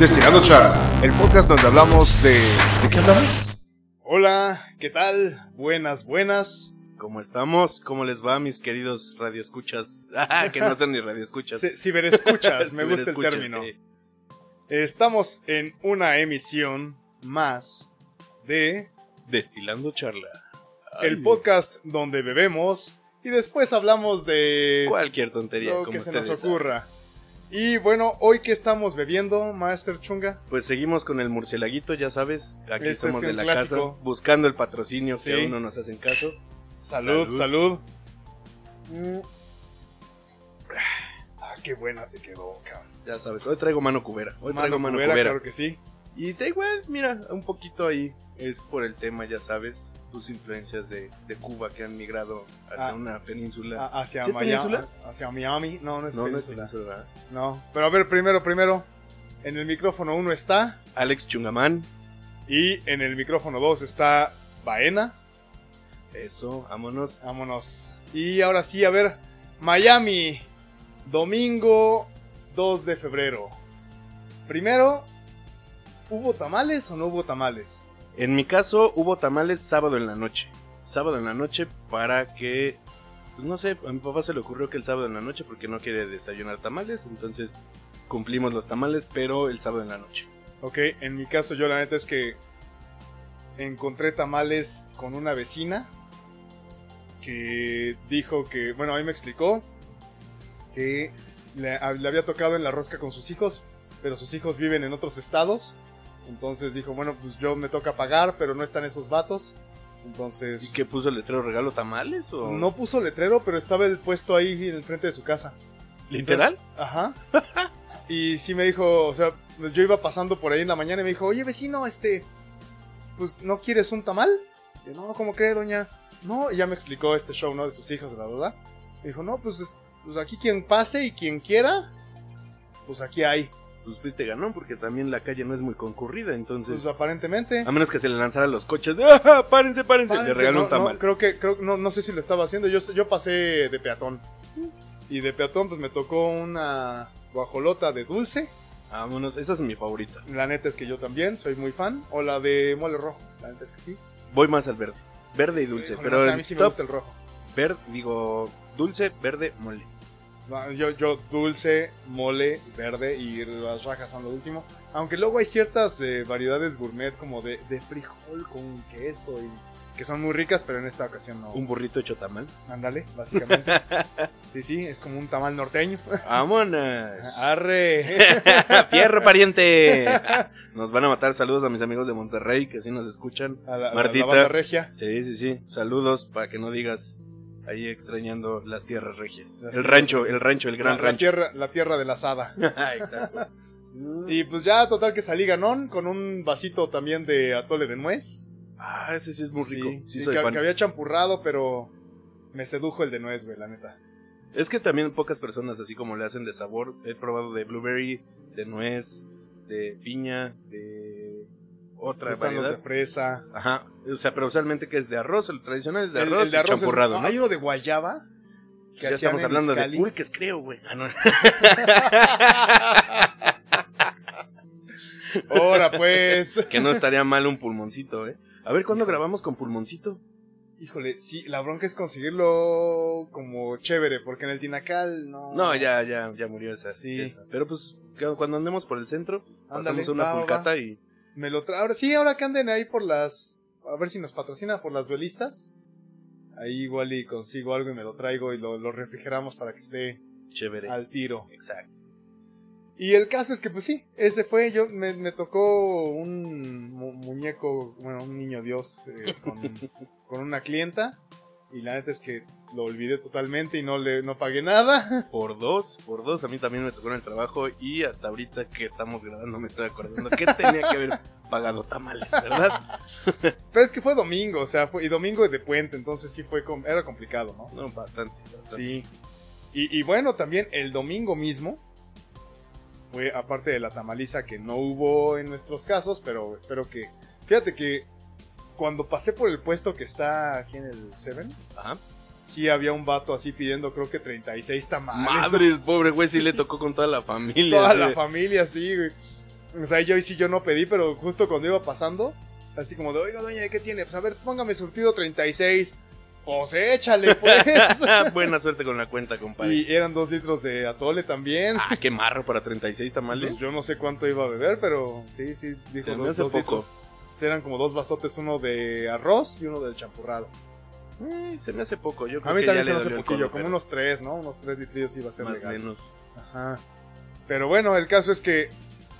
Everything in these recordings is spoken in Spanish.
Destilando Charla, el podcast donde hablamos de... ¿De qué hablamos? Hola, ¿qué tal? Buenas, buenas. ¿Cómo estamos? ¿Cómo les va, mis queridos radioescuchas? Ah, que no son ni radioescuchas. Si- Ciberescuchas, me gusta el término. sí. Estamos en una emisión más de Destilando charla. el podcast donde bebemos y después hablamos de Cualquier tontería, lo como que se nos ocurra. Y bueno, hoy que estamos bebiendo, Master Chunga. Pues seguimos con el murcielaguito, ya sabes. Aquí Este somos es de la clásico. casa, buscando el patrocinio Sí. que aún no nos hacen caso. Salud, Salud. salud. Mm. Ah, qué buena te quedó, cabrón. Ya sabes, hoy traigo mano cubera. Hoy traigo mano cubera, cubera. claro que sí. Y da igual, mira, un poquito ahí. Es por el tema, ya sabes, tus influencias de, de Cuba que han migrado hacia Ah. una península. A- hacia ¿Sí es Miami. península? Hacia Miami. No, no es no, no es península. península. No, pero a ver, primero, primero, en el micrófono 1 está Alex Chungamán. y en el micrófono 2 está Baena. Eso, vámonos. Vámonos. Y ahora sí, a ver, Miami, domingo 2 de febrero. Primero, ¿hubo tamales o no hubo tamales? En mi caso, hubo tamales sábado en la noche. Sábado en la noche para que. Pues no sé, a mi papá se le ocurrió que el sábado en la noche porque no quiere desayunar tamales. Entonces cumplimos los tamales, pero el sábado en la noche. Ok, en mi caso yo la neta es que encontré tamales con una vecina que dijo que, bueno, a mí me explicó que le, le había tocado en la rosca con sus hijos, pero sus hijos viven en otros estados. Entonces dijo, bueno, pues yo me toca pagar, pero no están esos vatos. Entonces... ¿Y qué puso el letrero regalo tamales? O... No puso letrero, pero estaba el puesto ahí en el frente de su casa. ¿Literal? Entonces, ajá. Y sí me dijo, o sea, yo iba pasando por ahí en la mañana y me dijo, oye vecino, este, pues, ¿no quieres un tamal? Y yo, no, ¿cómo cree, doña? No, y ya me explicó este show, ¿no? De sus hijos, la verdad. Me dijo, no, pues, es- pues aquí quien pase y quien quiera, pues aquí hay. Pues fuiste ganón porque también la calle no es muy concurrida. Entonces, Pues aparentemente. a menos que se le lanzara los coches. de, ¡Ah, párense, párense! Párense, le regaló no, un tamal. no, creo que, creo, no, no sé si lo estaba haciendo. Yo, yo pasé de peatón. Y de peatón, pues me tocó una guajolota de dulce. Vámonos, esa es mi favorita. La neta es que yo también soy muy fan. O la de mole rojo. La neta es que sí. Voy más al verde. Verde y dulce. Híjole, pero no sé, a mí sí me gusta el rojo. verde, digo, dulce, verde, mole. Yo, yo dulce, mole, verde y las rajas son lo último. Aunque luego hay ciertas eh, variedades gourmet como de, de frijol con queso y que son muy ricas, pero en esta ocasión no. Un burrito hecho tamal. Ándale, básicamente. sí, sí, es como un tamal norteño. ¡Vámonos! Arre. ¡Fierro, pariente! Nos van a matar. Saludos a mis amigos de Monterrey que sí nos escuchan. A la, a Martita. la banda regia. Sí, sí, sí. Saludos para que no digas ahí extrañando las tierras regias. El rancho, el rancho, el gran la, la rancho. tierra, la tierra de la asada. Exacto. Y pues ya, total que salí ganón con un vasito también de atole de nuez. Ah, ese sí es muy rico. Sí, Sí, sí, soy que, fan. que había champurrado, pero me sedujo el de nuez, güey, la neta. Es que también pocas personas así como le hacen de sabor. He probado de blueberry, de nuez, de piña, de otra Están los variedad. de fresa. Ajá. O sea, pero usualmente que es de arroz. El tradicional es de El- arroz, el de y arroz es- champurrado, no, ¿no? Hay uno de guayaba. Que ya estamos hablando de pulques, creo, güey. Ah, no. Ahora pues. que no estaría mal un pulmoncito, ¿eh? A ver, ¿cuándo grabamos con pulmoncito? Híjole, sí, la bronca es conseguirlo como chévere, porque en el Tinacal no. No, ya, ya, ya murió esa. Sí. esa. Pero pues, cuando andemos por el centro, Ándale, pasamos una va, va, pulcata y... Me lo tra... Ahora sí, ahora que anden ahí por las. A ver si nos patrocina por las duelistas. Ahí igual y consigo algo y me lo traigo y lo, lo refrigeramos para que esté Chévere. al tiro. Exacto. Y el caso es que, pues sí, ese fue. Yo me, me tocó un mu- muñeco, bueno, un niño Dios eh, con, con una clienta. Y la neta es que lo olvidé totalmente y no le no pagué nada. Por dos, por dos, a mí también me tocó en el trabajo y hasta ahorita que estamos grabando me estoy acordando que tenía que haber pagado tamales, ¿verdad? Pero es que fue domingo, o sea, fue, y domingo de puente, entonces sí fue era complicado, ¿no? No, bastante. bastante. Sí. Y, y bueno, también el domingo mismo fue, aparte de la tamaliza que no hubo en nuestros casos, pero espero que. Fíjate que cuando pasé por el puesto que está aquí en el Seven, Ajá. Sí había un vato así pidiendo, creo que 36 tamales. Madres, pobre güey, sí le tocó con toda la familia. Toda sí. la familia, sí, güey. O sea, yo sí yo no pedí, pero justo cuando iba pasando, así como de, oiga, doña, ¿qué tiene? Pues a ver, póngame surtido 36. Pues échale, pues. Buena suerte con la cuenta, compadre. y eran dos litros de atole también. Ah, qué marro para 36 tamales. Pues yo no sé cuánto iba a beber, pero sí, sí, dijo Se dos, hace dos poco. litros. Eran como dos vasotes, uno de arroz y uno del champurrado. Eh, se me hace poco. Yo creo A mí que también ya se me hace poquillo, codo, como pero unos tres, ¿no? Unos tres litrillos iba a ser más legal. menos. Ajá. Pero bueno, el caso es que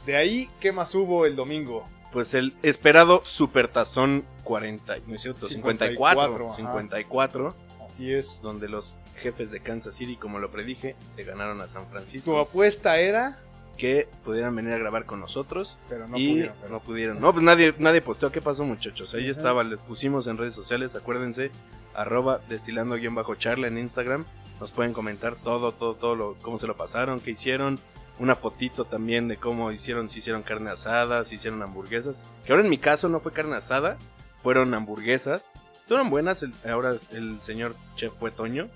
de ahí, ¿qué más hubo el domingo? Pues el esperado Supertazón 40, no es cierto, 54, 54, ajá. 54, Así es. donde los jefes de Kansas City, como lo predije, le ganaron a San Su Francisco, apuesta era, que pudieran venir a grabar con nosotros. pero no y pudieron. pero- no pudieron. No, pues nadie, nadie posteó. ¿Qué pasó, muchachos? Ahí Ajá. estaba, les pusimos en redes sociales. Acuérdense, arroba destilando-charla en Instagram. Nos pueden comentar todo, todo, todo, lo, cómo se lo pasaron, qué hicieron. Una fotito también de cómo hicieron, si hicieron carne asada, si hicieron hamburguesas. Que ahora en mi caso no fue carne asada, fueron hamburguesas. Fueron buenas, el- ahora el señor chef fue Toño.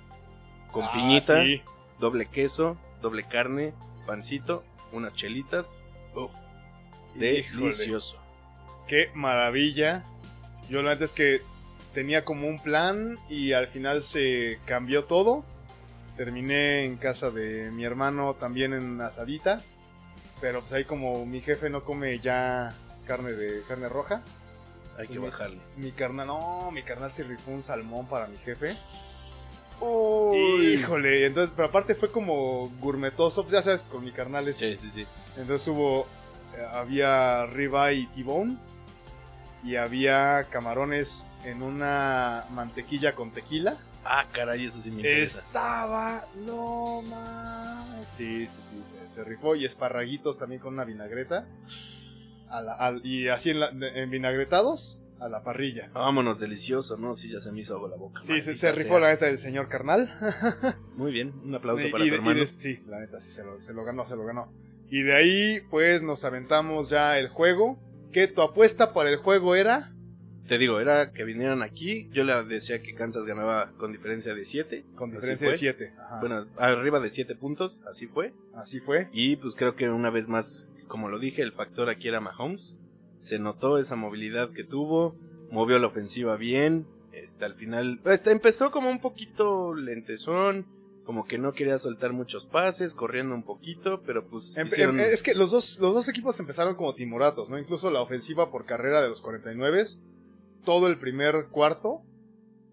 Con Ah, piñita, sí. doble queso, doble carne, pancito, unas chelitas. Uf, Híjole. delicioso. Qué maravilla. Yo la neta es que tenía como un plan y al final se cambió todo. Terminé en casa de mi hermano también en asadita. Pero pues ahí como mi jefe no come ya carne de carne roja. Hay que Mi- bajarle. Mi carnal, no, mi carnal se rifó un salmón para mi jefe. Uy. Híjole, entonces, pero aparte fue como gourmetoso, pues ya sabes, con mi carnal es Sí, sí, sí. entonces hubo, eh, había ribeye y tibón y había camarones en una mantequilla con tequila. Ah, caray, eso sí me interesa. Estaba, no más. Sí, sí, sí, se, se rifó y esparraguitos también con una vinagreta. A la- al- y así en, la- en vinagretados a la parrilla. Vámonos, delicioso, ¿no? Sí, ya se me hizo agua la boca. Sí, se, rifó sea. la neta del señor carnal. Muy bien, un aplauso Y- para y tu de- y hermano. de- sí, la neta, sí, se lo, se lo ganó, se lo ganó. Y de ahí, pues, nos aventamos ya el juego. Que tu apuesta para el juego era. Te digo, era que vinieran aquí. Yo le decía que Kansas ganaba con diferencia de 7. Con diferencia de fue. 7. Bueno, arriba de 7 puntos, así fue. así fue. Y pues creo que una vez más, como lo dije, el factor aquí era Mahomes. Se notó esa movilidad que tuvo, movió la ofensiva bien. Este, al final, este, empezó como un poquito lentezón, como que no quería soltar muchos pases, corriendo un poquito, pero pues Em- hicieron- em- es que los dos, los dos equipos empezaron como timoratos, ¿no? Incluso la ofensiva por carrera de los 49. Todo el primer cuarto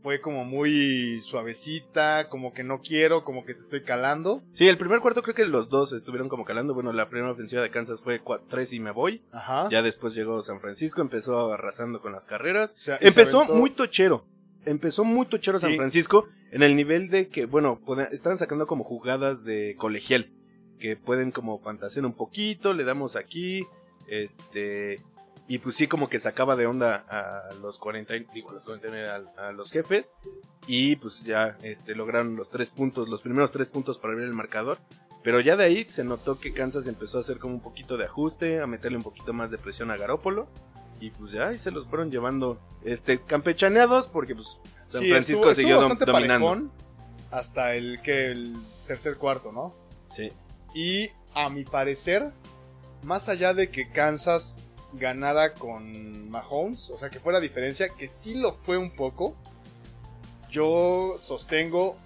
fue como muy suavecita, como que no quiero, como que te estoy calando. Sí, el primer cuarto creo que los dos estuvieron como calando. Bueno, la primera ofensiva de Kansas fue 3 y me voy. Ajá. Ya después llegó San Francisco, empezó arrasando con las carreras. Se- y se Empezó muy tochero. Empezó muy tochero San Sí. Francisco en el nivel de que, bueno, estaban sacando como jugadas de colegial. Que pueden como fantasear un poquito, le damos aquí, este... Y pues sí, como que sacaba de onda a los 40, y- digo, a los 49, a, a los jefes. Y pues ya este, lograron los tres puntos, los primeros tres puntos para abrir el marcador. Pero ya de ahí se notó que Kansas empezó a hacer como un poquito de ajuste, a meterle un poquito más de presión a Garópolo. Y pues ya ahí se los fueron llevando este campechaneados porque pues San Sí, Francisco estuvo- siguió estuvo dom- dominando. hasta el que el tercer cuarto, ¿no? Sí. Y a mi parecer, más allá de que Kansas ganara con Mahomes, o sea que fuera diferencia, que sí lo fue un poco, yo sostengo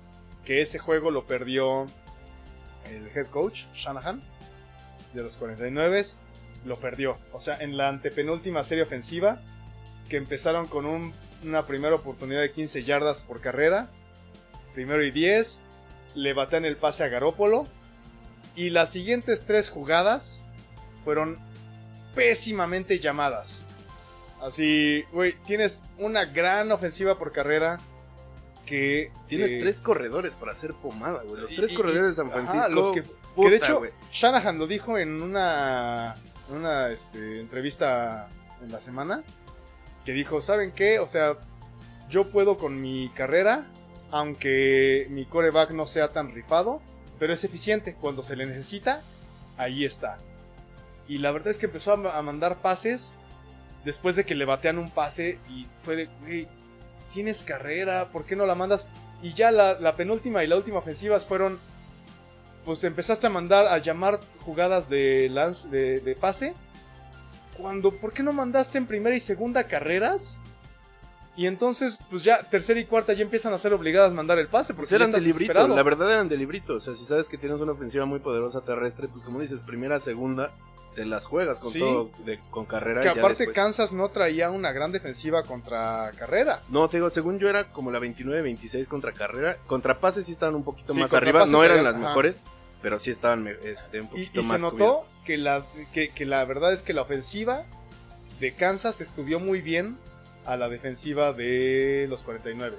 que ese juego lo perdió el head coach, Shanahan, de los 49, lo perdió. O sea, en la antepenúltima serie ofensiva, que empezaron con un- una primera oportunidad de 15 yardas por carrera, primero y 10, le batean el pase a Garópolo, y las siguientes tres jugadas fueron pésimamente llamadas. Así, güey, tienes una gran ofensiva por carrera que... Tienes eh, tres corredores para hacer pomada, güey. Los y- tres y- corredores de San ajá, Francisco. los que, puta, que de hecho. Shanahan lo dijo en una, una este, entrevista en la semana. Que dijo, ¿saben qué? O sea, yo puedo con mi carrera, aunque mi coreback no sea tan rifado, pero es eficiente. Cuando se le necesita, ahí está. Y la verdad es que empezó a, ma- a mandar pases después de que le batean un pase y fue de, tienes carrera, ¿por qué no la mandas? Y ya la, la penúltima y la última ofensivas fueron, pues empezaste a mandar, a llamar jugadas de, lance, de, de pase cuando, ¿por qué no mandaste en primera y segunda carreras? Y entonces, pues ya tercera y cuarta ya empiezan a ser obligadas a mandar el pase. Porque Pues eran de librito, la verdad eran de librito. O sea, si sabes que tienes una ofensiva muy poderosa terrestre, pues como dices, primera, segunda, te las juegas con Sí. todo, de- con carrera. Que y aparte después- Kansas no traía una gran defensiva contra carrera. No, te digo, según yo era como la 29-26 contra carrera. Contra pases sí estaban un poquito Sí, más arriba. No eran las ajá. mejores, pero sí estaban este, un Y, poquito y más se notó cubiertos. que la, que, que la verdad es que la ofensiva de Kansas estudió muy bien a la defensiva de los 49.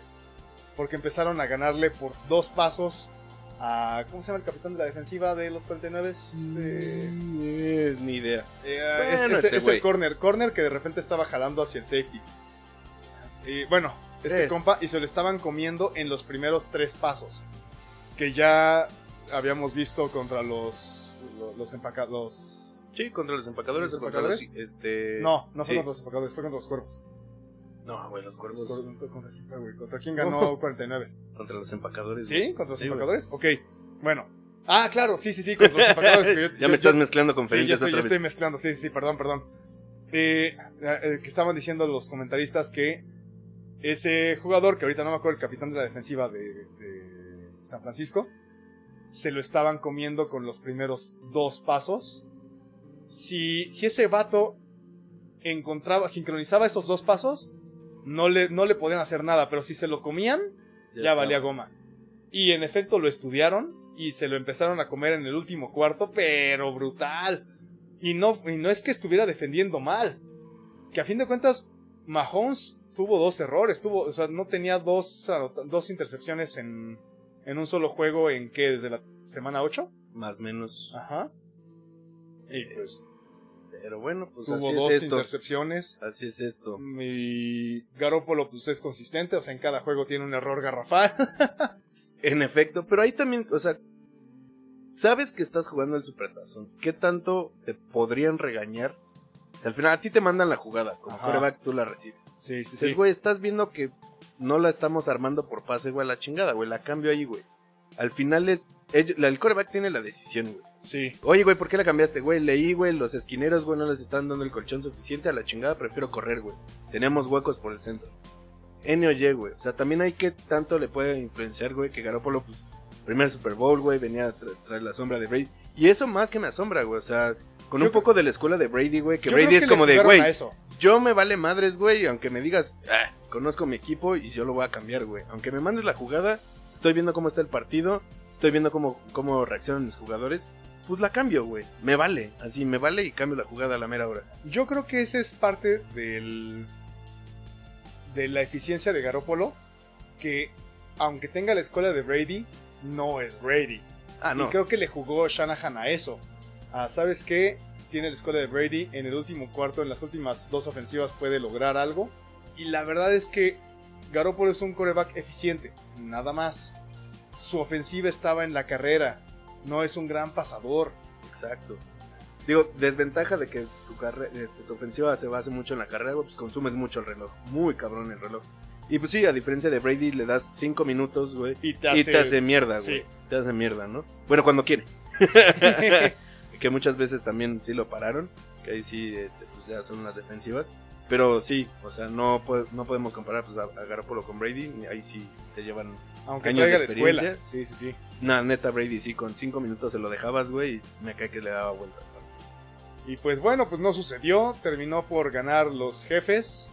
Porque empezaron a ganarle por dos pasos a... ¿Cómo se llama el capitán de la defensiva de los 49? Este, Eh, ni idea. eh, es, Bueno, es- ese es güey. el corner. Corner que de repente estaba jalando hacia el safety. Y bueno, este Eh. compa, y se lo estaban comiendo en los primeros tres pasos. Que ya habíamos visto contra los, los, los empacados. Sí, contra los empacadores. ¿Los contra este... No, no fue sí. contra los empacadores, fue contra los cuervos. No, güey, los cuervos. ¿Contra, contra güey? ¿Contra quién ganó 49? Contra los empacadores. ¿Sí? ¿Contra los Sí, güey. empacadores? Ok, bueno. Ah, claro, sí, sí, sí, contra los empacadores. yo- ya yo- me estás yo- mezclando Sí, ya conferencias estoy, estoy mezclando, sí, sí, sí, perdón, perdón. Eh, eh, que estaban diciendo los comentaristas que ese jugador, que ahorita no me acuerdo el capitán de la defensiva de, de San Francisco, se lo estaban comiendo con los primeros dos pasos. Si, si ese vato encontraba, sincronizaba esos dos pasos, no le, no le podían hacer nada, pero si se lo comían, ya, está. valía goma. Y en efecto lo estudiaron y se lo empezaron a comer en el último cuarto, pero brutal. Y no, y no es que estuviera defendiendo mal. Que a fin de cuentas, Mahomes tuvo dos errores. Tuvo, o sea, no tenía dos, dos intercepciones en, en un solo juego en que desde la semana 8. Más o menos. Ajá. Y pues Pero bueno, pues tuvo así dos es esto. intercepciones. Así es esto. Y Garoppolo pues es consistente, o sea, en cada juego tiene un error garrafal. En efecto, pero ahí también, o sea, sabes que estás jugando el supertazón. ¿Qué tanto te podrían regañar? O sea, al final a ti te mandan la jugada, como quarterback tú la recibes. Sí, sí, Dices, güey, estás viendo que no la estamos armando por pase, güey, a la chingada, güey, la cambio ahí, güey. Al final es, ellos- el coreback tiene la decisión, güey. Sí. Oye, güey, ¿por qué la cambiaste, güey? Leí, güey, los esquineros, güey, no les están dando el colchón suficiente a la chingada, prefiero correr, güey. Tenemos huecos por el centro. N o Y, güey. O sea, también hay que tanto le puede influenciar, güey, que Garoppolo, pues, primer Super Bowl, güey, venía tra- tras la sombra de Brady. Y eso más que me asombra, güey. O sea, con Yo un poco de la escuela de Brady, güey, que Brady es que como de, güey. Yo me vale madres, güey, aunque me digas, ah, conozco mi equipo y yo lo voy a cambiar, güey. Aunque me mandes la jugada, estoy viendo cómo está el partido, estoy viendo cómo, cómo reaccionan mis jugadores, pues la cambio, güey. Me vale, así me vale y cambio la jugada a la mera hora. Yo creo que ese es parte del de la eficiencia de Garoppolo que aunque tenga la escuela de Brady no es Brady. Ah, no. Y creo que le jugó Shanahan a eso. A, ¿sabes qué? Tiene la escuela de Brady en el último cuarto, en las últimas dos ofensivas puede lograr algo. Y la verdad es que Garoppolo es un coreback eficiente, nada más. Su ofensiva estaba en la carrera, no es un gran pasador. Exacto. Digo, desventaja de que tu, carre- este, tu ofensiva se base mucho en la carrera, pues consumes mucho el reloj. Muy cabrón el reloj. Y pues sí, a diferencia de Brady, le das 5 minutos, güey. Y te Y hace, te hace mierda, sí. güey. Te hace mierda, ¿no? Bueno, cuando quiere. que muchas veces también sí lo pararon. Que ahí sí, este, pues ya son las defensivas. Pero sí, o sea, no, no podemos comparar pues, a, Garoppolo con Brady. Ahí sí se llevan. Aunque años de traiga la escuela. experiencia. Sí, sí, sí. Nah, neta, Brady sí, con 5 minutos se lo dejabas, güey. Y me cae que le daba vuelta. Y pues bueno, pues no sucedió. Terminó por ganar los jefes.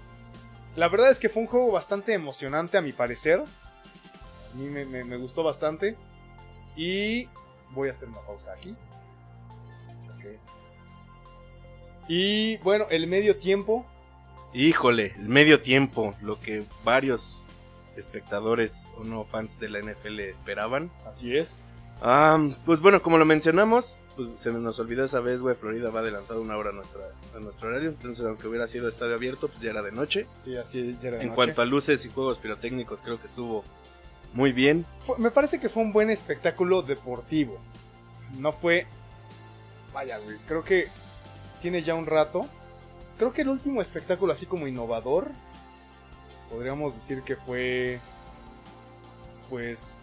La verdad es que fue un juego bastante emocionante a mi parecer. A mí me, me- me gustó bastante. Y voy a hacer una pausa aquí. Y bueno, el medio tiempo. Híjole, el medio tiempo, lo que varios espectadores o no fans de la NFL esperaban. Así es. Ah, pues bueno, como lo mencionamos, pues se nos olvidó esa vez, güey, Florida va adelantado una hora a, nuestra, a nuestro horario, entonces aunque hubiera sido estadio abierto, pues ya era de noche. Sí, así ya era de en noche. cuanto a luces y juegos pirotécnicos, creo que estuvo muy bien. Fue- me parece que fue un buen espectáculo deportivo. No fue. Vaya, güey. Creo que tiene ya un rato. Creo que el último espectáculo, así como innovador, podríamos decir que fue. Pues.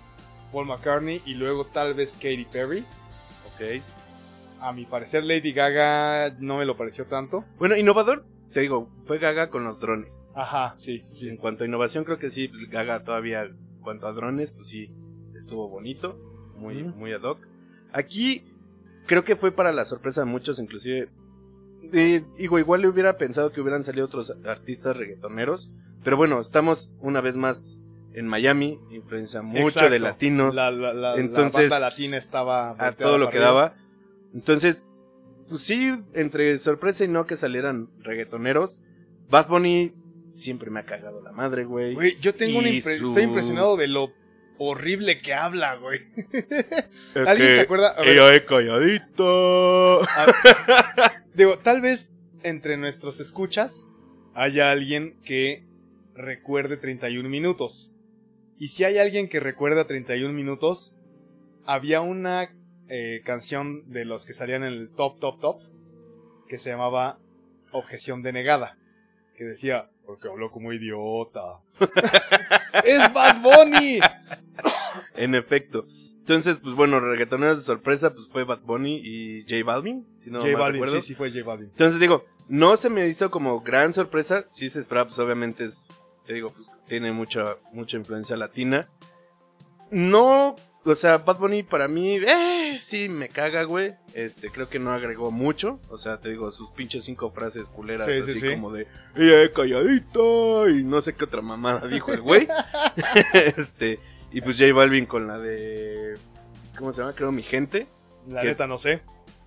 Paul McCartney y luego tal vez Katy Perry. Ok. a mi parecer Lady Gaga no me lo pareció tanto. Bueno, innovador, te digo, fue Gaga con los drones. Ajá, sí, sí, En sí. cuanto a innovación, creo que sí, Gaga todavía, en cuanto a drones, pues sí, estuvo bonito, muy, muy ad hoc. Aquí, creo que fue para la sorpresa de muchos, inclusive, eh, digo, igual le hubiera pensado que hubieran salido otros artistas reggaetoneros, pero bueno, estamos una vez más en Miami, influencia mucho Exacto. de latinos, La, la, la, Entonces, la banda latina estaba a todo lo que arriba. daba. Entonces, pues sí, entre sorpresa y no que salieran reggaetoneros, Bad Bunny siempre me ha cagado la madre, güey. Güey, yo tengo una Y impre- su- estoy impresionado de lo horrible que habla, güey. ¿Alguien se acuerda? A ver, a- digo, tal vez entre nuestros escuchas haya alguien que recuerde 31 minutos. Y si hay alguien que recuerda 31 minutos, había una eh, canción de los que salían en el top, top, top, que se llamaba Objeción denegada, que decía, porque habló como idiota. ¡Es Bad Bunny! En efecto. Entonces, pues bueno, reggaetoneros de sorpresa, pues fue Bad Bunny y J Balvin, si no J mal Balvin, recuerdo. sí, sí fue J Balvin. Entonces digo, no se me hizo como gran sorpresa, sí se esperaba, pues obviamente es, te digo, pues tiene mucha, mucha influencia latina. No, o sea, Bad Bunny para mí, eh, sí, me caga, güey. Este, creo que no agregó mucho, o sea, te digo, sus pinches cinco frases culeras, Sí, sí, así sí. como de, ella es calladita, y no sé qué otra mamada dijo el güey. este, y pues J Balvin con la de, ¿cómo se llama? Creo Mi Gente. La ¿Qué? neta no sé.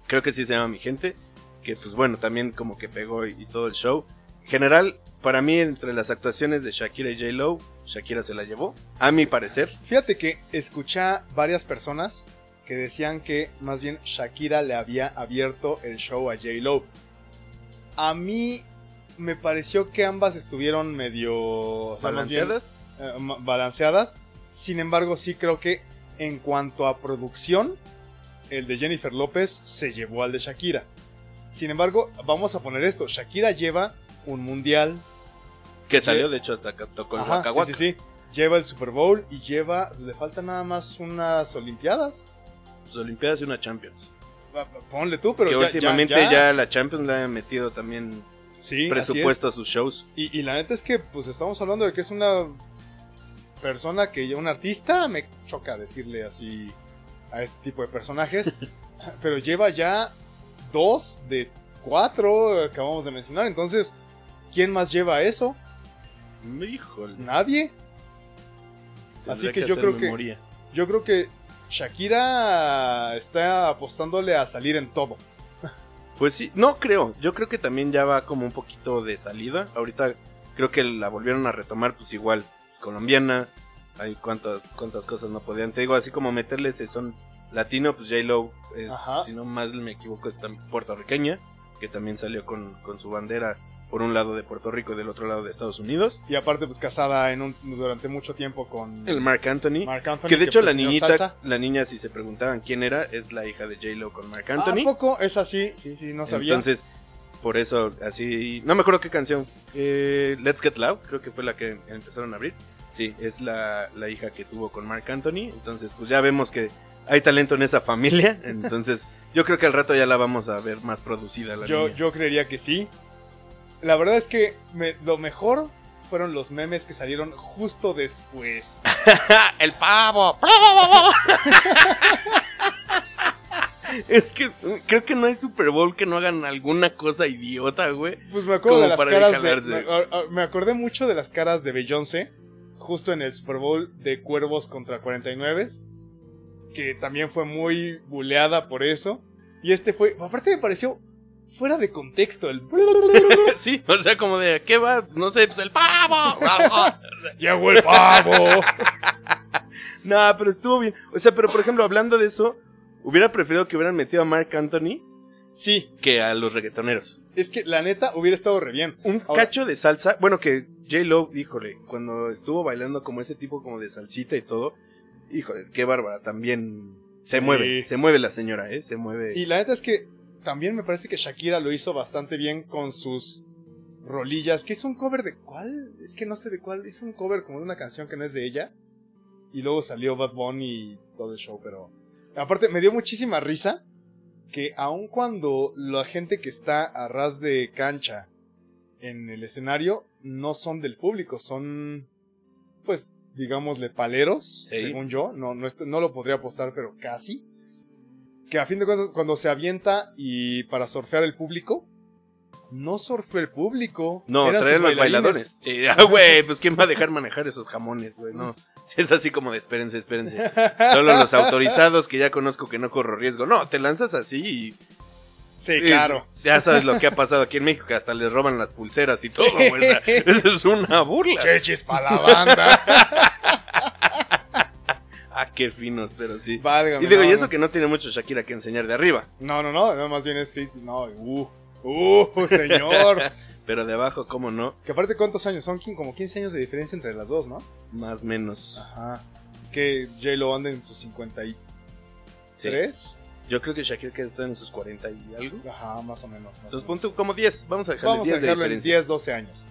creo que sí se llama Mi Gente, que pues bueno, también como que pegó y, y todo el show. En general, para mí, entre las actuaciones de Shakira y J-Lo, Shakira se la llevó, a mi parecer. Fíjate que escuché a varias personas que decían que más bien Shakira le había abierto el show a J-Lo. A mí me pareció que ambas estuvieron medio bien, ¿Balanceadas? eh, balanceadas. Sin embargo, sí creo que en cuanto a producción, el de Jennifer López se llevó al de Shakira. Sin embargo, vamos a poner esto. Shakira lleva un mundial, Que salió, de hecho, hasta acá tocó el Ajá, Waka Waka. sí, sí, sí. Lleva el Super Bowl y lleva. Le faltan nada más unas Olimpiadas. Pues, Olimpiadas y una Champions. Ponle tú, pero que ya, últimamente ya, ya, la Champions le han metido también Sí, presupuesto a sus shows. Y, y la neta es que, pues estamos hablando de que es una persona que, un artista, me choca decirle así a este tipo de personajes. pero lleva ya dos de cuatro, que acabamos de mencionar. Entonces, ¿quién más lleva eso? Híjole. Nadie. así que yo creo que-. Yo creo que Shakira está apostándole a salir en todo. Pues sí, no creo. Yo creo que también ya va como un poquito de salida. Ahorita creo que la volvieron a retomar, pues igual, colombiana. Hay cuántas, cuántas cosas no podían. Te digo, así como meterle ese son latino, pues J-Lo es, Ajá. si no mal me equivoco, es puertorriqueña. Que también salió con, con su bandera por un lado de Puerto Rico y del otro lado de Estados Unidos. Y aparte, pues casada en un, durante mucho tiempo con El Mark Anthony. Marc Anthony. que de hecho pues, la niñita, Salsa. la niña si se preguntaban quién era, es la hija de J-Lo con Mark ¿A Anthony. poco? Es así. Sí, sí, no sabía. Entonces, por eso, así. No me acuerdo qué canción. eh, Let's Get Loud, creo que fue la que empezaron a abrir. Sí, es la, la hija que tuvo con Mark Anthony. Entonces, pues ya vemos que hay talento en esa familia. Entonces, yo creo que al rato ya la vamos a ver más producida. La yo, niña. yo creería que sí. La verdad es que me- lo mejor fueron los memes que salieron justo después. ¡El pavo! es que uh, creo que no hay Super Bowl que no hagan alguna cosa idiota, güey. Pues me acuerdo de las caras de. Me, me acordé mucho de las caras de Beyoncé. Justo en el Super Bowl de Cuervos contra 49. Que también fue muy buleada por eso. Y este fue. Aparte me pareció fuera de contexto. El. sí, o sea, como de, ¿qué va? No sé, pues el pavo. ¡Llegó el pavo! No, pero estuvo bien. O sea, pero por ejemplo, hablando de eso, hubiera preferido que hubieran metido a Mark Anthony sí, que a los reggaetoneros. es que la neta hubiera estado re bien. Un Ahora- cacho de salsa. Bueno, que J-Lo, híjole, cuando estuvo bailando como ese tipo como de salsita y todo, híjole, qué bárbara. También se Sí. mueve, se mueve la señora, ¿eh? Se mueve. Y la neta es que también me parece que Shakira lo hizo bastante bien con sus rolillas. Que es un cover de cuál? Es que no sé de cuál. Es un cover como de una canción que no es de ella. Y luego salió Bad Bunny y todo el show, pero. Aparte, me dio muchísima risa que aun cuando la gente que está a ras de cancha en el escenario no son del público, son, pues, digámosle, paleros, Sí. según yo. No, no, no lo podría apostar, pero casi. Que a fin de cuentas, cuando se avienta y para surfear el público, no surfeó el público. No, traer los bailadores. Sí, ah, güey, pues quién va a dejar manejar esos jamones, güey, no. Es así como de espérense, espérense. Solo los autorizados que ya conozco que no corro riesgo. No, te lanzas así y Sí, claro. Ya sabes lo que ha pasado aquí en México, que hasta les roban las pulseras y todo, Sí. güey. O sea, eso es una burla. Chechis para la banda. Ah, qué finos, pero sí. Válgame, Y digo, no, y eso no. que no tiene mucho Shakira que enseñar de arriba, No, no, no, no, más bien es sí, sí, no, uh, uh, señor. pero de abajo, ¿cómo no? que aparte, ¿cuántos años? Son como 15 años de diferencia entre las dos, ¿no? Más o menos. Ajá. Que J-Lo anda en sus 53. Sí. Yo creo que Shakira que está en sus 40 y algo. Ajá, más o menos. más Entonces, punto como 10. Vamos a dejarle Vamos a 10 de dejarlo en diferencia. 10, 12 años.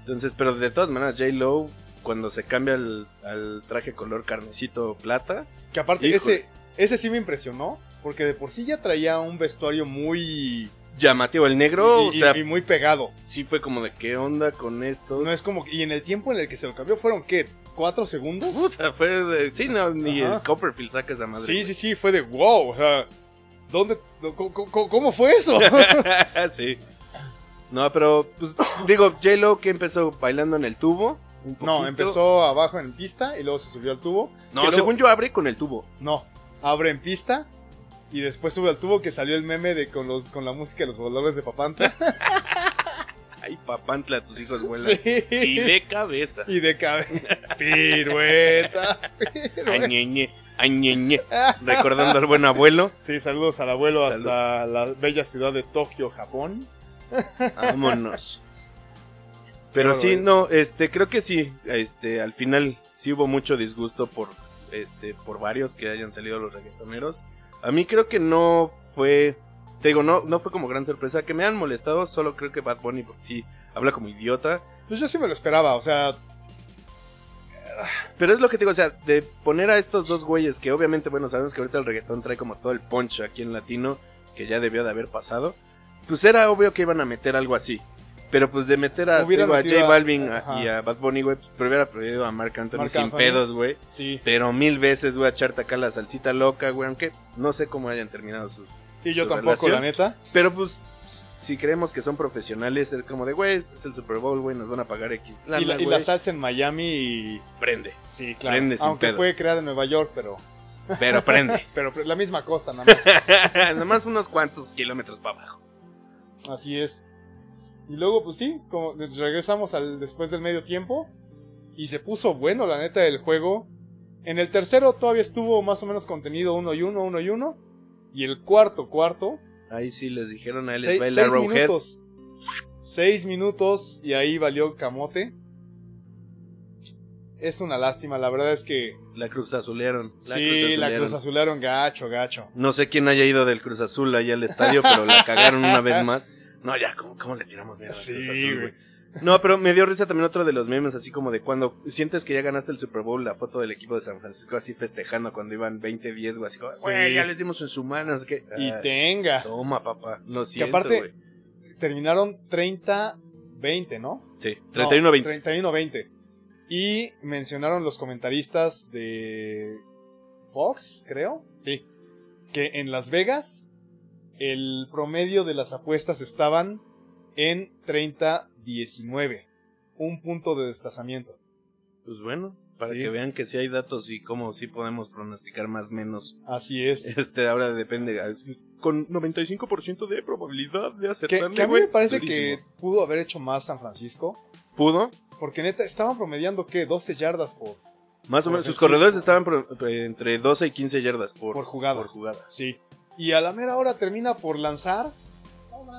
Entonces, pero de todas maneras, J-Lo, cuando se cambia al, al traje color carnecito plata, Que aparte, ese, ese sí me impresionó. Porque de por sí ya traía un vestuario muy. llamativo. El negro, y, o y- sea, y muy pegado. sí fue como de qué onda con esto. No es como. Y en el tiempo en el que se lo cambió, ¿fueron qué? ¿Cuatro segundos? Puta, fue de. Sí, no, ni Ajá. el Copperfield saca esa madre. Sí, sí, sí, fue de wow. O sea, ¿dónde. ¿Cómo, cómo- fue eso? sí. No, pero, pues, digo, J-Lo que empezó bailando en el tubo. No, empezó abajo en pista y luego se subió al tubo. No, luego- según yo abre con el tubo. No, abre en pista y después sube al tubo que salió el meme de con los con la música de los voladores de Papantla. Ay, papantla, tus hijos vuelan. Sí. Y de cabeza. Y de cabeza. Pirueta. Añeñe, añeñe. Recordando al buen abuelo. Sí, saludos al abuelo Salud. hasta la bella ciudad de Tokio, Japón. Vámonos. Pero sí, bueno. no, este, creo que sí, este, al final sí hubo mucho disgusto por, este, por varios que hayan salido los reggaetoneros. A mí creo que no fue, te digo, no, no fue como gran sorpresa, que me han molestado, solo creo que Bad Bunny, porque sí, habla como idiota. Pues yo sí me lo esperaba, o sea, Pero es lo que te digo, o sea, de poner a estos dos güeyes, que obviamente, bueno, sabemos que ahorita el reggaetón trae como todo el punch aquí en latino, que ya debió de haber pasado, pues era obvio que iban a meter algo así. Pero pues de meter a, digo, a J Balvin a- y a Bad Bunny, güey, pues hubiera prohibido a Marc Anthony sin Anthony. pedos, güey. sí. Pero mil veces, güey, a echarte acá la salsita loca, güey, aunque no sé cómo hayan terminado sus... Sí, yo tampoco, relación. la neta. Pero pues, si creemos que son profesionales, es como de, güey, es el Super Bowl, güey, nos van a pagar X. y, la, y salsa en Miami y... Prende, Sí, claro. Prende sin Aunque pedos. fue creada en Nueva York, pero... pero prende. Pero la misma costa, nada más. Nada más unos cuantos kilómetros para abajo. Así es. Y luego, pues sí, como regresamos al después del medio tiempo. Y se puso bueno, la neta, el juego. En el tercero todavía estuvo más o menos contenido uno y uno, uno y uno. Y el cuarto, cuarto, Ahí sí les dijeron a él, seis, les seis minutos. Seis minutos y ahí valió camote. Es una lástima, la verdad es que... La Cruz Azulearon. La sí, Cruz la Azulearon. Cruz Azularon gacho, gacho. No sé quién haya ido del Cruz Azul allá al estadio, pero la cagaron una vez más. No, ya, ¿cómo, cómo le tiramos miedo al Sí, Cruz Azul, güey. No, pero me dio risa también otro de los memes, así como de cuando sientes que ya ganaste el Super Bowl, la foto del equipo de San Francisco así festejando cuando iban 20-10, güey, así como, güey, Sí. ya les dimos en su mano, así que... Y ah, tenga. Toma, papá, lo Que siento, aparte, güey. terminaron 30-20, ¿no? Sí, No, 31-20. 31-20. Y mencionaron los comentaristas de Fox, creo. Sí. Que en Las Vegas el promedio de las apuestas estaban en 30-19. Un punto de desplazamiento. Pues bueno, para Sí. que vean que sí hay datos y cómo sí podemos pronosticar más o menos. Así es. Este, ahora depende. Con 95% de probabilidad de acertarle, que a mí me parece Durísimo. que pudo haber hecho más San Francisco. ¿Pudo? Porque neta, estaban promediando, ¿qué? 12 yardas por, Más o menos. Sus corredores estaban entre 12 y 15 yardas por, por jugada. por jugada. Sí. Y a la mera hora termina por lanzar.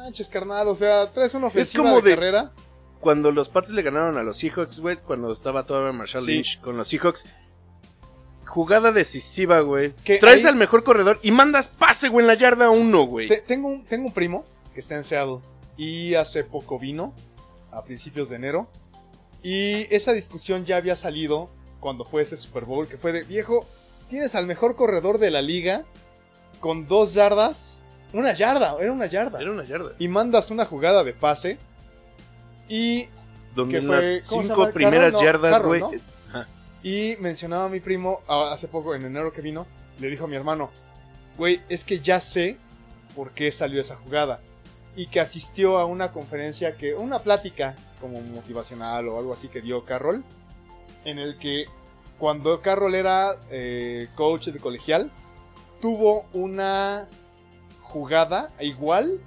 Manches, carnal. O sea, traes una ofensiva como de, de- carrera. Cuando los Pats le ganaron a los Seahawks, güey, cuando estaba todavía Marshall Sí. Lynch con los Seahawks. Jugada decisiva, güey. Traes ahí- al mejor corredor y mandas pase, güey, en la yarda uno, güey. Te- tengo, un, tengo un primo que está en Seattle. Y hace poco vino. A principios de enero. Y esa discusión ya había salido cuando fue ese Super Bowl. Que fue de, viejo, tienes al mejor corredor de la liga. Con dos yardas. Una yarda, era una yarda. Era una yarda. Y mandas una jugada de pase. Y, Donde fue- las ¿cómo se cinco primeras yardas, güey. y mencionaba a mi primo hace poco, en enero que vino, le dijo a mi hermano, güey, es que ya sé por qué salió esa jugada. Y que asistió a una conferencia, que una plática como motivacional o algo así que dio Carroll, en el que cuando Carroll era eh, coach de colegial, tuvo una jugada igual,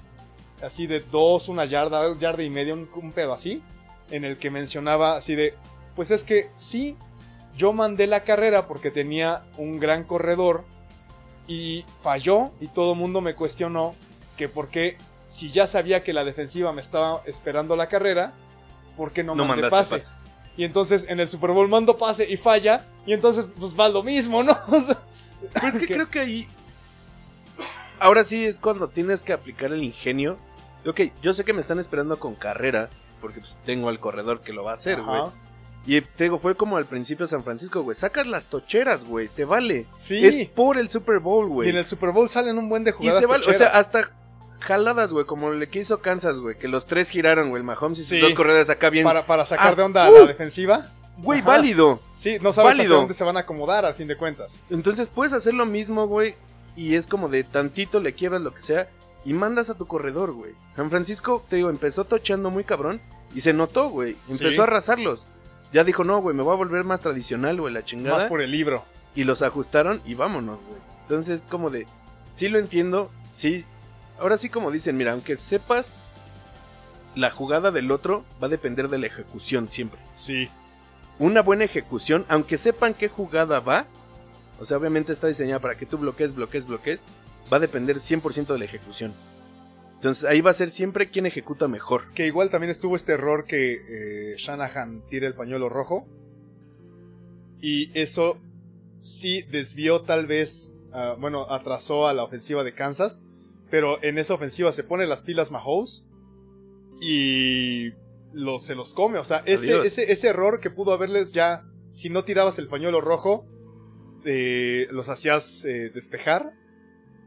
así de dos, una yarda, yarda y media, un, un pedo así, en el que mencionaba así de, pues es que sí, yo mandé la carrera porque tenía un gran corredor y falló y todo el mundo me cuestionó que por qué, si ya sabía que la defensiva me estaba esperando la carrera, ¿por qué no, No mandé pase? Y entonces en el Super Bowl mando pase y falla y entonces pues va lo mismo, ¿no? Pero es que que- creo que ahí. Ahora sí es cuando tienes que aplicar el ingenio. Ok, yo sé que me están esperando con carrera. Porque pues tengo al corredor que lo va a hacer, güey. Y te digo, fue como al principio San Francisco, güey. Sacas las tocheras, güey. Te vale. Sí. Es por el Super Bowl, Y güey. en el Super Bowl salen un buen de Y jugadas. se vale. O sea, hasta jaladas, güey. Como le que hizo Kansas, güey. Que los tres giraron, güey. El Mahomes y Sí. dos corredores acá bien. para, para sacar Ah, de onda a uh. la defensiva. Güey, válido. Sí, no sabes Válido. hacia dónde se van a acomodar al fin de cuentas. Entonces puedes hacer lo mismo, güey. Y es como de tantito le quiebras lo que sea. Y mandas a tu corredor, güey. San Francisco, te digo, empezó tocheando muy cabrón. Y se notó, güey. Empezó Sí. a arrasarlos. Ya dijo, no, güey, me voy a volver más tradicional, güey, la chingada. Más por el libro. Y los ajustaron y vámonos, güey. Entonces, como de, sí lo entiendo, sí. Ahora sí, como dicen, mira, aunque sepas, la jugada del otro va a depender de la ejecución siempre Sí. una buena ejecución, aunque sepan qué jugada va, o sea, obviamente está diseñada para que tú bloquees, bloquees, bloquees, va a depender 100% de la ejecución. Entonces ahí va a ser siempre quien ejecuta mejor. Que igual también estuvo este error que eh, Shanahan tira el pañuelo rojo. Y eso sí desvió tal vez, ah, bueno, atrasó a la ofensiva de Kansas. Pero en esa ofensiva se pone las pilas Mahomes y lo, se los come. O sea, ese, ese, ese error que pudo haberles ya, si no tirabas el pañuelo rojo, eh, los hacías eh, despejar.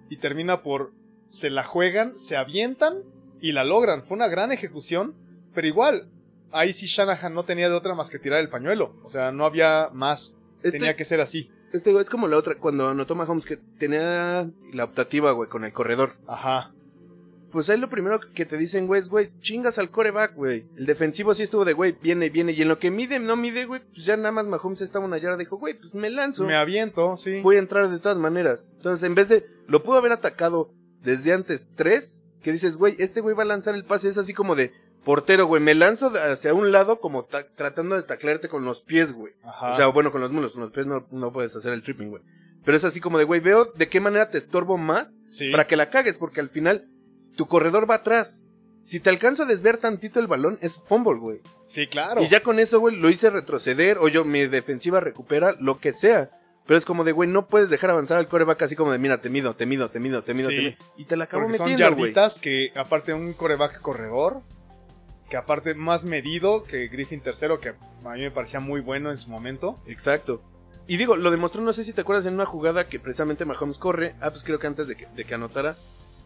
Y termina por, se la juegan, se avientan y la logran. Fue una gran ejecución, pero igual, ahí sí Shanahan no tenía de otra más que tirar el pañuelo. O sea, no había más. Este, Tenía que ser así. este, güey, es como la otra, cuando anotó Mahomes que tenía la optativa, güey, con el corredor. Ajá. Pues ahí lo primero que te dicen, güey, es, güey, chingas al coreback, güey. El defensivo sí estuvo de, güey, viene, viene. Y en lo que mide, no mide, güey, pues ya nada más Mahomes estaba una yarda. Dijo, güey, pues me lanzo. Me aviento, sí. voy a entrar de todas maneras. Entonces, en vez de, lo pudo haber atacado desde antes tres, que dices, güey, este güey va a lanzar el pase, es así como de portero, güey, me lanzo hacia un lado como ta- tratando de taclearte con los pies, güey. Ajá. O sea, bueno, con los mulos, con los pies no, no puedes hacer el tripping, güey. Pero es así como de, güey, veo de qué manera te estorbo más sí. para que la cagues, porque al final tu corredor va atrás. Si te alcanzo a desviar tantito el balón, es fumble, güey. Sí, claro. Y ya con eso, güey, lo hice retroceder o yo, mi defensiva recupera, lo que sea. Pero es como de, güey, no puedes dejar avanzar al coreback así como de, mira, te mido, te mido, te mido, te mido, Sí. te mido. Y te la acabo Porque son metiendo, güey. yarditas que, aparte un coreback corredor, que aparte más medido que Griffin tercero, que a mí me parecía muy bueno en su momento. Exacto. Y digo, lo demostró, no sé si te acuerdas, en una jugada que precisamente Mahomes corre, ah, pues creo que antes de que, de que anotara,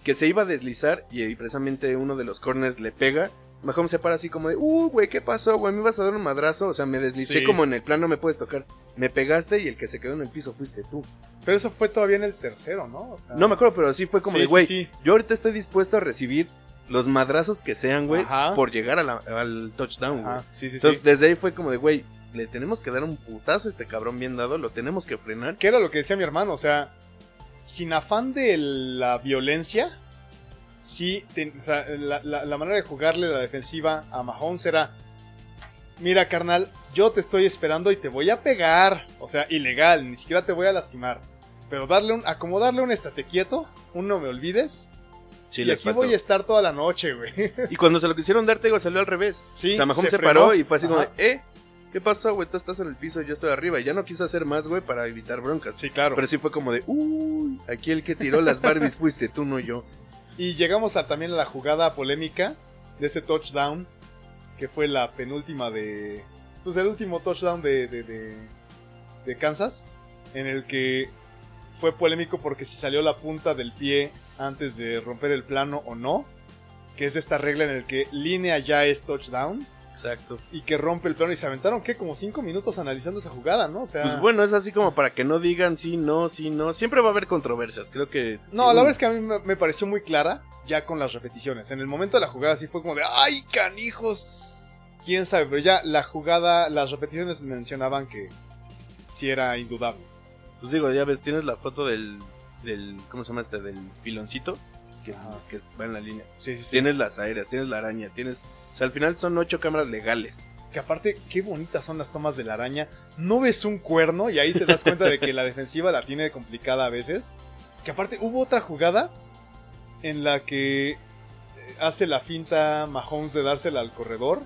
que se iba a deslizar y, ahí precisamente uno de los corners le pega. Mahomes se para así como de, uh, güey, ¿qué pasó, güey? ¿Me ibas a dar un madrazo? O sea, me deslicé Sí. como en el plan, no me puedes tocar. Me pegaste y el que se quedó en el piso fuiste tú. Pero eso fue todavía en el tercero, ¿no? O sea, No me acuerdo, pero sí fue como Sí, de, güey, sí. yo ahorita estoy dispuesto a recibir los madrazos que sean, güey, por llegar a la- al touchdown, güey. Entonces, desde ahí fue como de, güey, le tenemos que dar un putazo a este cabrón bien dado, lo tenemos que frenar. ¿Qué era lo que decía mi hermano? O sea, sin afán de la violencia, sí, te- o sea, la, la- la manera de jugarle la defensiva a Mahomes era, mira carnal, yo te estoy esperando y te voy a pegar. O sea, ilegal, ni siquiera te voy a lastimar. Pero darle un, acomodarle un estate quieto, un no me olvides. Sí, y les aquí faltó. voy a estar toda la noche, güey. Y cuando se lo quisieron dar, te digo, salió al revés. Sí, o sea, Mahomes se paró y fue así como de, eh, ¿qué pasó, güey? Tú estás en el piso, yo estoy arriba. Y ya no quiso hacer más, güey, para evitar broncas. Sí, claro. Pero sí fue como de, uy, aquí el que tiró las Barbies fuiste tú, no yo. Y llegamos a, también a la jugada polémica de ese touchdown, que fue la penúltima de... Pues el último touchdown de, de, de, de Kansas, en el que fue polémico porque si salió la punta del pie antes de romper el plano o no. Que es esta regla en el que línea ya es touchdown. Exacto. Y que rompe el plano. Y se aventaron, ¿qué? Como cinco minutos analizando esa jugada, ¿no? O sea. Pues bueno, es así como para que no digan sí, no, sí, no. Siempre va a haber controversias, creo que... No, sí, la verdad es que a mí me, me pareció muy clara ya con las repeticiones. En el momento de la jugada sí fue como de ¡ay, canijos! Quién sabe, pero ya la jugada, las repeticiones mencionaban que sí era indudable. Pues digo, ya ves, tienes la foto del, del ¿cómo se llama este? Del piloncito, que, que va en la línea. Sí, sí, sí. Tienes las aéreas, tienes la araña, tienes... O sea, al final son ocho cámaras legales. Que aparte, qué bonitas son las tomas de la araña. No ves un cuerno y ahí te das cuenta de que la defensiva la tiene complicada a veces. Que aparte, hubo otra jugada en la que eh, hace la finta Mahomes de dársela al corredor.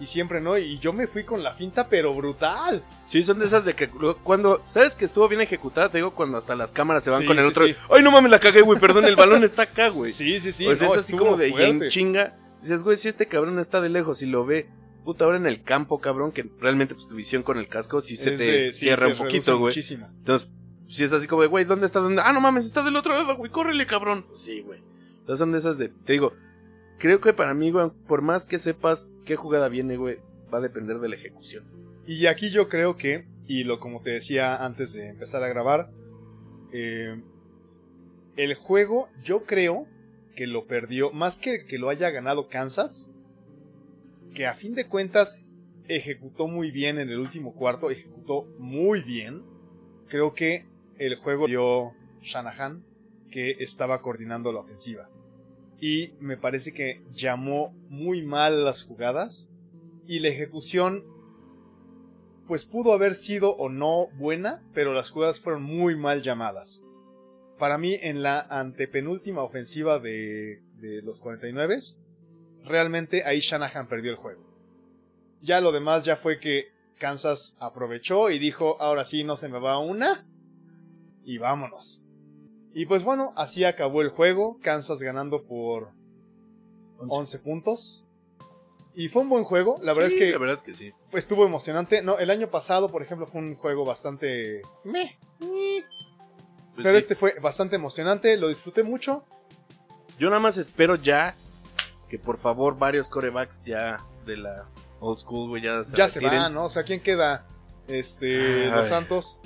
Y siempre no, y yo me fui con la finta, pero brutal. Sí, son de esas de que cuando... ¿Sabes que estuvo bien ejecutada? Te digo, cuando hasta las cámaras se van Sí, con el sí, otro... sí. ¡Ay, no mames, la cagué, güey! Perdón, el balón está acá, güey. Sí, sí, sí. pues no, es así como de... En chinga... Dices, güey, si este cabrón está de lejos y lo ve... Puta, ahora en el campo, cabrón, que realmente pues tu visión con el casco sí se Es te cierra se un poquito, güey. Muchísimo. Entonces, si es así como de, güey, ¿dónde está? ¿Dónde? Ah, no mames, está del otro lado, güey, córrele, cabrón. Sí, güey. Sea, son de esas de, te digo, creo que para mí, güey, por más que sepas qué jugada viene, güey, va a depender de la ejecución. Y aquí yo creo que, y lo como te decía antes de empezar a grabar, eh, el juego yo creo que lo perdió, más que que lo haya ganado Kansas, que a fin de cuentas ejecutó muy bien en el último cuarto, ejecutó muy bien. Creo que el juego dio Shanahan, que estaba coordinando la ofensiva. Y me parece que llamó muy mal las jugadas y la ejecución pues pudo haber sido o no buena, pero las jugadas fueron muy mal llamadas. Para mí, en la antepenúltima ofensiva de, de los 49, realmente ahí Shanahan perdió el juego. Ya lo demás ya fue que Kansas aprovechó y dijo, ahora sí no se me va una, y vámonos. Y pues bueno, así acabó el juego, Kansas ganando por 11 puntos. Y fue un buen juego, la verdad Sí, es que La verdad es que sí. fue- estuvo emocionante. No, el año pasado, por ejemplo, fue un juego bastante. meh, Pues pero sí. este fue bastante emocionante, lo disfruté mucho. Yo nada más espero ya que por favor varios corebacks ya de la old school, güey, ya se ya se retiren. va, ¿no? O sea, ¿quién queda? Este, Ay. Los Santos.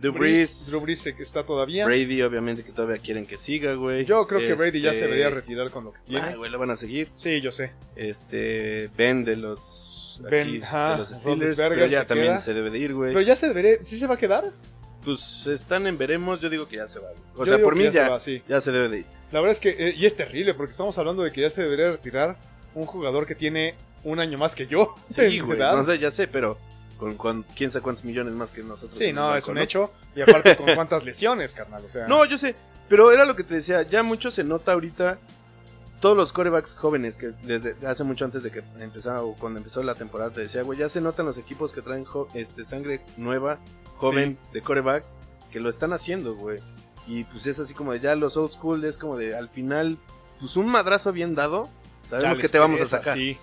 Drew Brees, Drew Brees está todavía. Brady, obviamente que todavía quieren que siga, güey. Yo creo que Brady ya se Este, debería retirar con lo que tiene. Ah, güey, lo van a seguir. sí, yo sé. Este, Ben de los, Ben, aquí, ajá, de los Steelers, pero ya se también queda. se debe de ir, güey. Pero ya se debería. ¿Sí se va a quedar? Pues están en veremos, yo digo que ya se va. güey. O Yo sea, por mí se ya, va, sí. ya se debe de ir. La verdad es que. eh, y es terrible, porque estamos hablando de que ya se debería retirar un jugador que tiene un año más que yo. Sí, güey, no sé, ya sé, pero con, con quién sabe cuántos millones más que nosotros. Sí, no, banco, es un ¿no? hecho. Y aparte, con cuántas lesiones, carnal. O sea, No, yo sé, pero era lo que te decía, ya mucho se nota ahorita todos los corebacks jóvenes que desde hace mucho antes de que empezara o cuando empezó la temporada te decía, güey, ya se notan los equipos que traen este sangre nueva, joven de corebacks que lo están haciendo, güey. Y pues es así como de ya los old school es como de al final pues un madrazo bien dado, sabemos que te vamos a sacar. sí.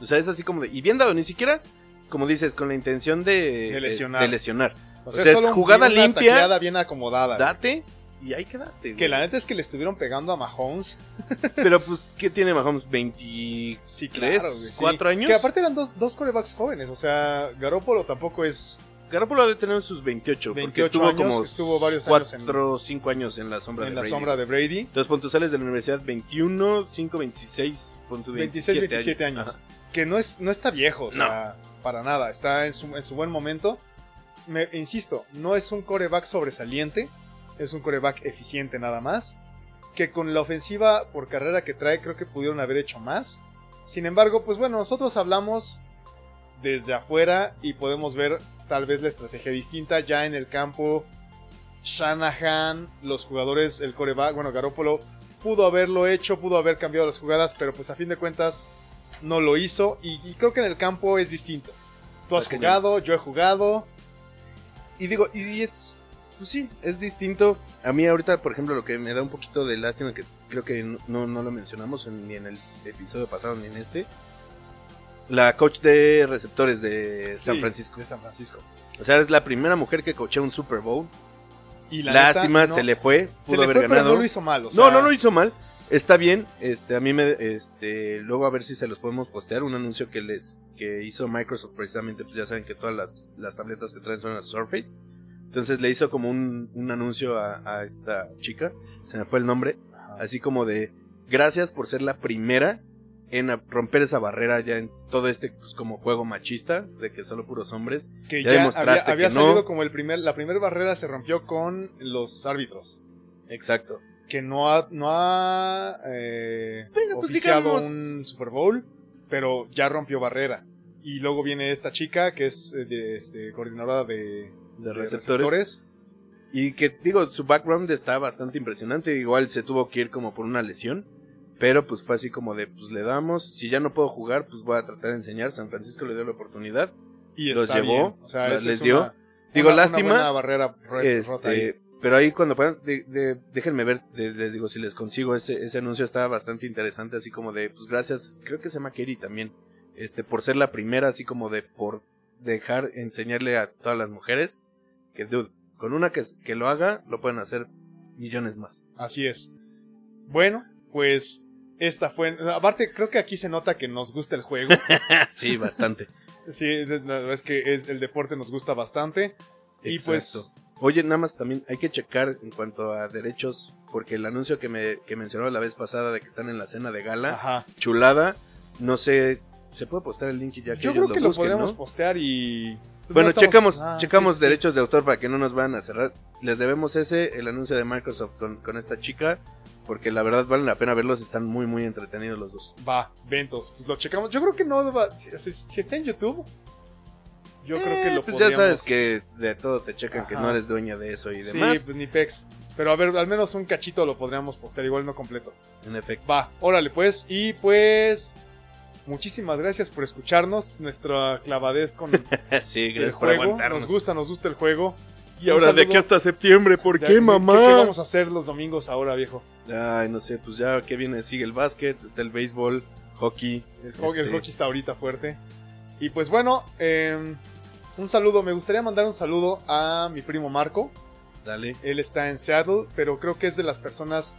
O sea, es así como de y bien dado, ni siquiera como dices con la intención de De lesionar. de lesionar. O O sea, sea, solo es jugada una limpia. bien acomodada. Date y ahí quedaste, güey. Que la neta es que le estuvieron pegando a Mahomes. Pero pues, ¿qué tiene Mahomes? ¿23, Sí, claro. sí. 4 años? Que aparte eran dos, dos corebacks jóvenes. O sea, Garoppolo tampoco es. Garoppolo ha de tener sus 28, porque 28 estuvo años, como estuvo varios años en- 4 o 5 años en la sombra en de la Brady. sombra de Brady. Entonces, pon tú sales de la universidad 21, 5, 26, pon tú 26, 27 27 años. Ajá. Que no, es, no está viejo, o sea, para nada. Está en su, en su buen momento. Me, insisto, no es un coreback sobresaliente. Es un coreback eficiente nada más. Que con la ofensiva por carrera que trae, creo que pudieron haber hecho más. Sin embargo, pues bueno, nosotros hablamos desde afuera y podemos ver tal vez la estrategia distinta ya en el campo. Shanahan, los jugadores, el coreback, bueno, Garoppolo pudo haberlo hecho, pudo haber cambiado las jugadas, pero pues a fin de cuentas no lo hizo y, y creo que en el campo es distinto. Tú has jugado, yo he jugado. Y digo, y es, pues sí, es distinto. A mí ahorita, por ejemplo, lo que me da un poquito de lástima, que creo que no, no lo mencionamos en- ni en el episodio pasado ni en este, la coach de receptores de San Francisco. De San Francisco. O sea, es la primera mujer que coachea un Super Bowl. Y la neta, Lástima, no- se le fue. se Pudo le haber fue, pero no lo hizo mal. o no, sea, no lo hizo mal. Está bien. Este, a mí me, este, luego a ver si se los podemos postear. Un anuncio que les, que hizo Microsoft precisamente, pues ya saben que todas las, las tabletas que traen son las Surface. Entonces le hizo como un, un anuncio a, a esta chica, se me fue el nombre, así como de gracias por ser la primera en romper esa barrera ya en todo este pues, como juego machista de que solo puros hombres. que ya ya, demostraste había, había que no. salido como el primer, la primera barrera se rompió con los árbitros. Exacto. Que no ha, no ha eh, Pero, pues, oficiado digamos- un Super Bowl, pero ya rompió barrera. Y luego viene esta chica que es eh, de, este, coordinadora de, De de receptores. Y que digo, su background está bastante impresionante. Igual se tuvo que ir como por una lesión. Pero pues fue así como de, pues le damos. Si ya no puedo jugar, pues voy a tratar de enseñar. San Francisco le dio la oportunidad. Y Los llevó, bien. O sea, les es dio. una- Digo, una- una lástima. buena barrera. Este, pero ahí cuando puedan, de- de- déjenme ver, de- les digo, si les consigo ese, ese anuncio está bastante interesante, así como de, pues gracias, creo que se llama Katie también, este, por ser la primera, así como de, por dejar, enseñarle a todas las mujeres que, dude, con una que, que lo haga, lo pueden hacer millones más. Así es. Bueno, pues esta fue. Aparte, creo que aquí se nota que nos gusta el juego. sí, bastante. sí, es que es, el deporte nos gusta bastante. Y pues. Oye, nada más también hay que checar en cuanto a derechos, porque el anuncio que me que mencionó la vez pasada de que están en la cena de gala, Ajá. chulada. No sé, se puede postar el link y ya que Yo ellos creo que lo busquen, postear y. Bueno, no estamos- checamos, Ah, checamos sí, sí, sí. derechos de autor para que no nos van a cerrar. Les debemos ese, el anuncio de Microsoft con, con esta chica, porque la verdad vale la pena verlos, están muy muy entretenidos los dos. Va, ventos. Pues lo checamos. Yo creo que no. va- si, si- si está en YouTube. Yo creo que Eh, lo Pues ya sabes que de todo te checan que no eres dueña de eso y Sí, demás. pues ni pex. Pero a ver, al menos un cachito lo podríamos postear, igual no completo. En efecto. Va, órale pues. Y pues. Muchísimas gracias por escucharnos. Nuestra clavadez con sí, el gracias por juego. aguantarnos. Nos gusta, nos gusta el juego. Y ahora de aquí hasta septiembre, ¿por qué, de- mamá? ¿Qué, qué vamos a hacer los domingos ahora, viejo? Ay, no sé, pues ya que viene, sigue el básquet, está el béisbol, hockey. El, ho- el este, hockey está ahorita fuerte. Y pues bueno, eh, un saludo. Me gustaría mandar un saludo a mi primo Marco. Dale. Él está en Seattle, pero creo que es de las personas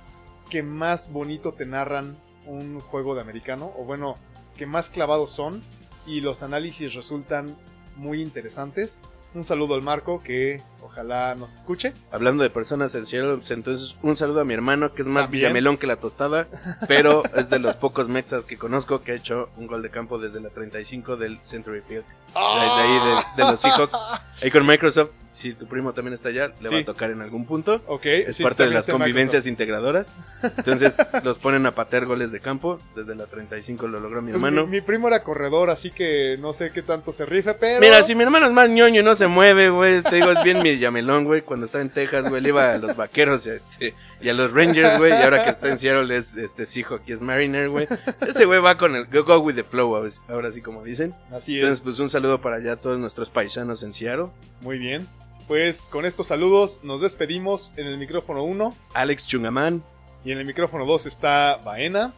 que más bonito te narran un juego de americano, o bueno, que más clavados son, y los análisis resultan muy interesantes. Un saludo al Marco, que ojalá nos escuche. Hablando de personas en Seattle, pues, entonces un saludo a mi hermano, que es más También. villamelón que la tostada, pero es de los pocos mexas que conozco que ha hecho un gol de campo desde la 35 del Century Field. Desde ahí de, de los Seahawks. Ahí con Microsoft, si tu primo también está allá, le va a tocar en algún punto. Ok, Es sí, parte de las convivencias integradoras. Entonces los ponen a patear goles de campo. Desde la 35 lo logró mi hermano. Mi, mi primo era corredor, así que no sé qué tanto se rife, pero. Mira, si mi hermano es más ñoño y no se mueve, güey, te digo, es bien mi llamelón, güey. Cuando estaba en Texas, güey, le iba a los vaqueros y a, este, y a los Rangers, güey. Y ahora que está en Seattle es este Seahawk y es Mariner, güey. Ese güey va con el go, go with the flow, ahora sí como dicen. Así es. Entonces, pues un saludo para allá a todos nuestros paisanos en Seattle. Muy bien. Pues con estos saludos nos despedimos en el micrófono 1 Alex Chungamán. y en el micrófono 2 está Baena.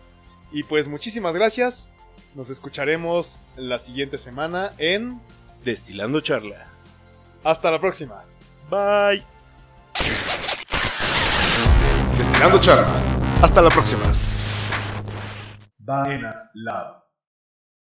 Y pues muchísimas gracias. Nos escucharemos la siguiente semana en Destilando charla. Hasta la próxima. Bye. Destilando charla. Hasta la próxima. Baena Lab.